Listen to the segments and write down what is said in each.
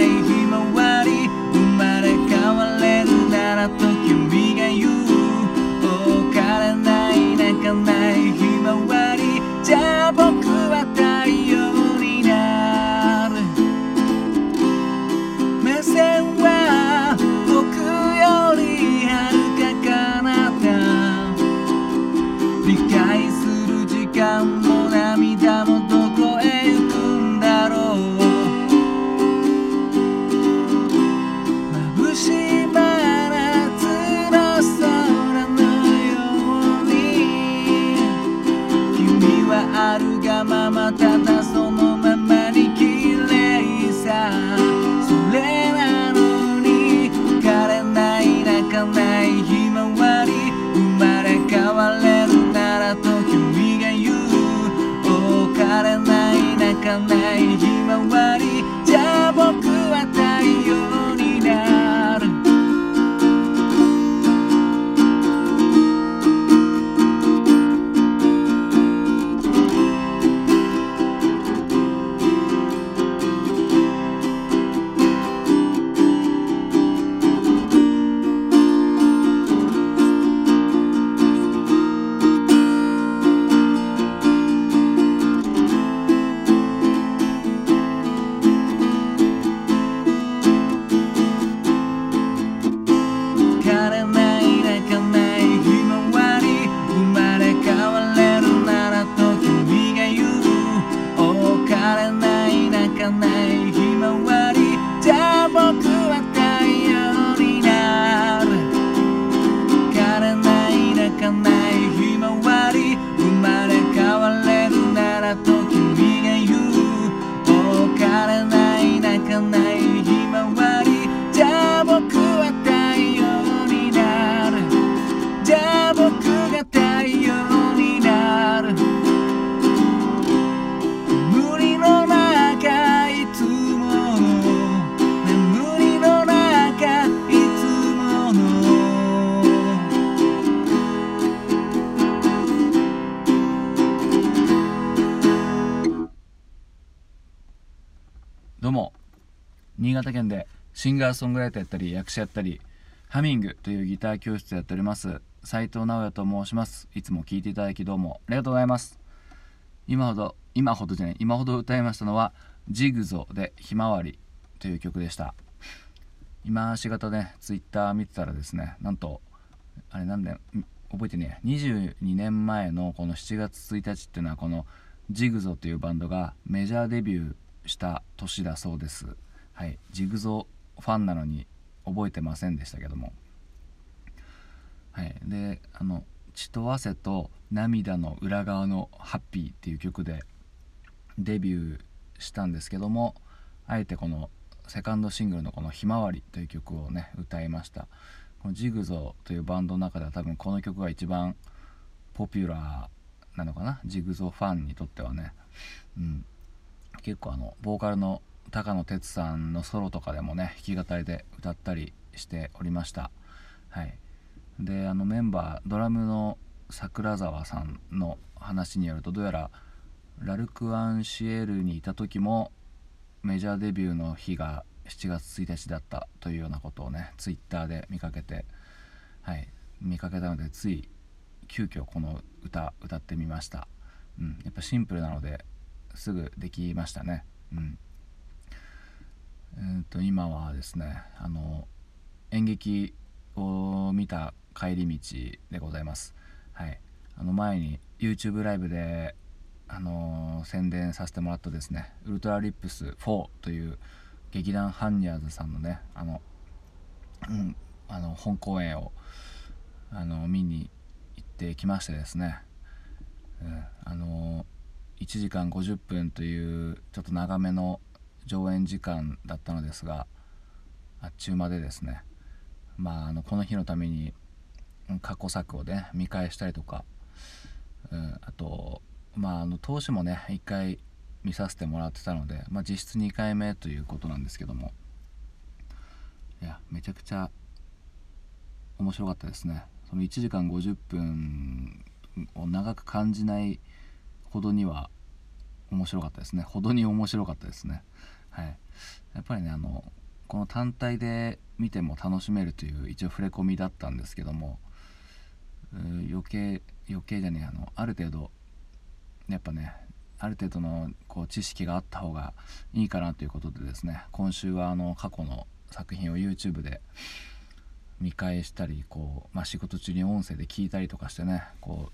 泣かなかないひまわり新潟県でシンガーソングライターやったり役者やったりハミングというギター教室やっております。斉藤直哉と申します。いつも聴いていただきどうもありがとうございます。今ほど今ほどじゃない今ほど歌いましたのはジグゾでひまわりという曲でした。今しがたねツイッター見てたらですねなんとあれなんだよ覚えてね22年前のこの7月1日っていうのはこのジグゾというバンドがメジャーデビューした年だそうです。はい。ジグゾーファンなのに覚えてませんでしたけども。はい。であの「血と汗と涙の裏側のハッピー」っていう曲でデビューしたんですけどもあえてこのセカンドシングルのこの「ひまわり」という曲をね歌いました。このジグゾーというバンドの中では多分この曲が一番ポピュラーなのかな。ジグゾーファンにとってはね。うん。結構あのボーカルの高野哲さんのソロとかでもね弾き語りで歌ったりしておりました。はい。であのメンバードラムの桜沢さんの話によるとどうやらラルク・アンシエルにいた時もメジャーデビューの日が7月1日だったというようなことをねツイッターで見かけてはい。見かけたのでつい急遽この歌歌ってみました、うん、やっぱシンプルなのですぐできましたね。うん。えーと今はですねあの演劇を見た帰り道でございます。はい。あの前に YouTube ライブであの宣伝させてもらったですねウルトラリップス4という劇団ハンニャーズさんのねあの,、うん、あの本公演をあの見に行ってきましてですね、うん、あの1時間50分というちょっと長めの上演時間だったのですがあっちゅう間でですね。まああのこの日のために過去作をね見返したりとか、うん、あとまああの投資もね1回見させてもらってたので、まあ、実質2回目ということなんですけども。いやめちゃくちゃ面白かったですね。その1時間50分を長く感じないほどには面白かったですね。ほどに面白かったですね。はい。やっぱりねあのこの単体で見ても楽しめるという一応触れ込みだったんですけども余計余計じゃねえあのある程度やっぱねある程度のこう知識があった方がいいかなということでですね今週はあの過去の作品を YouTube で見返したりこう、まあ、仕事中に音声で聞いたりとかしてねこ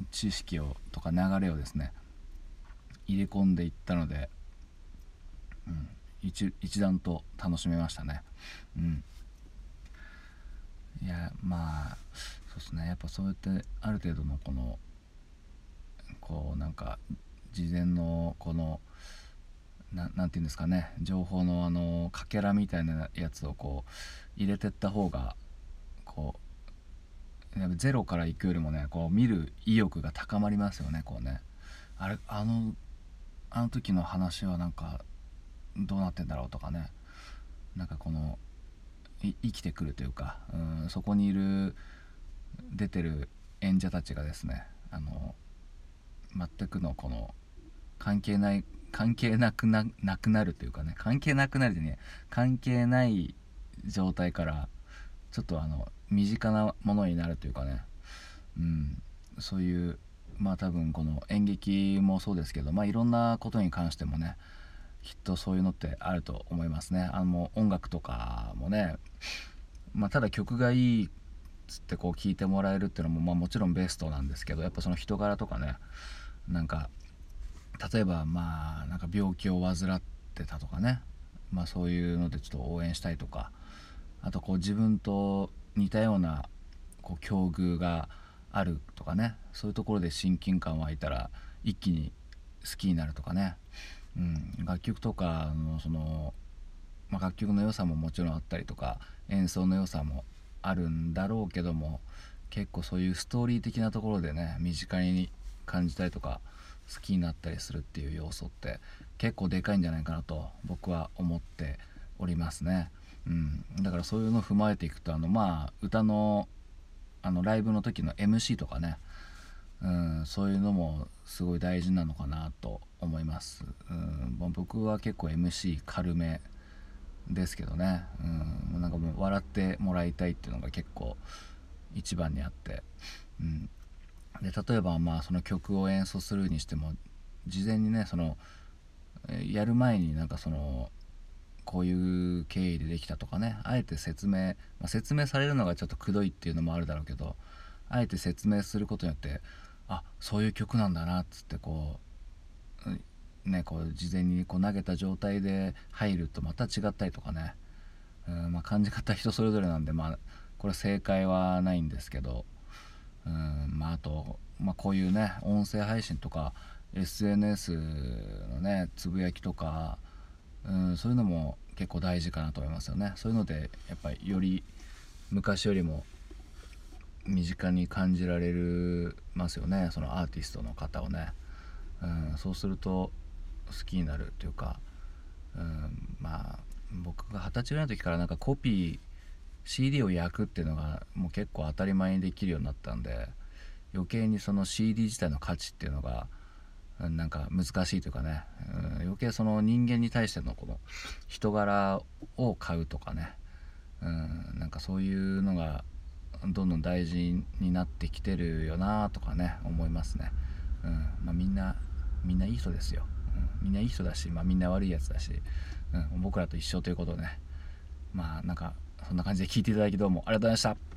う知識をとか流れをですね入れ込んでいったので、うん、一一段と楽しめましたね。うん、いやまあそうですね。やっぱそうやってある程度のこのこうなんか事前のこの何て言うんですかね。情報のあのかけらみたいなやつをこう入れてった方がこうやっぱゼロから行くよりもねこう見る意欲が高まりますよねこうね。あれあのあの時の話はなんかどうなってんだろうとかね。なんかこの生きてくるというかうんそこにいる出てる演者たちがですねあの全くのこの関係ない関係なくななくなるというかね関係なくなるでね関係ない状態からちょっとあの身近なものになるというかね、うん、そういうまあ多分この演劇もそうですけど、まあ、いろんなことに関してもねきっとそういうのってあると思いますね。あの音楽とかもね、まあ、ただ曲がいいっつってこう聴いてもらえるっていうのも、まあ、もちろんベストなんですけどやっぱその人柄とかねなんか例えばまあなんか病気を患ってたとかね、まあ、そういうのでちょっと応援したいとかあとこう自分と似たようなこう境遇があるとかねそういうところで親近感湧いたら一気に好きになるとかね、うん、楽曲とかのその、まあ、楽曲の良さももちろんあったりとか演奏の良さもあるんだろうけども結構そういうストーリー的なところでね身近に感じたりとか好きになったりするっていう要素って結構でかいんじゃないかなと僕は思っておりますね。うん、だからそういうのを踏まえていくとあのまあ歌のあのライブの時の MC とかね、うん、そういうのもすごい大事なのかなと思います、うん、僕は結構 MC 軽めですけどね、うん、なんかもう笑ってもらいたいっていうのが結構一番にあって、うん、で例えばまあその曲を演奏するにしても事前にねそのやる前になんかそのこういう経緯でできたとかねあえて説明、まあ、説明されるのがちょっとくどいっていうのもあるだろうけどあえて説明することによってあそういう曲なんだなっつってこうねこう事前にこう投げた状態で入るとまた違ったりとかね、うんまあ、感じ方人それぞれなんでまあこれ正解はないんですけど。うんまああと、まあ、こういうね音声配信とか SNS のねつぶやきとかうんそういうのも結構大事かなと思いますよね。そういうのでやっぱりより昔よりも身近に感じられるますよね。そのアーティストの方をね、うん、そうすると好きになるというか、うん、まあ僕が二十歳ぐらいの時からなんかコピー CD を焼くっていうのがもう結構当たり前にできるようになったんで余計にその CD 自体の価値っていうのがなんか難しいというかね、うん、余計その人間に対してのこの人柄を買うとかね、うん、なんかそういうのがどんどん大事になってきてるよなとかね思いますね、うんまあ、みんなみんないい人ですよ、うん、みんないい人だし、まあ、みんな悪いやつだし、うん、僕らと一緒ということでね。まあなんかそんな感じで聞いていただきどうもありがとうございました。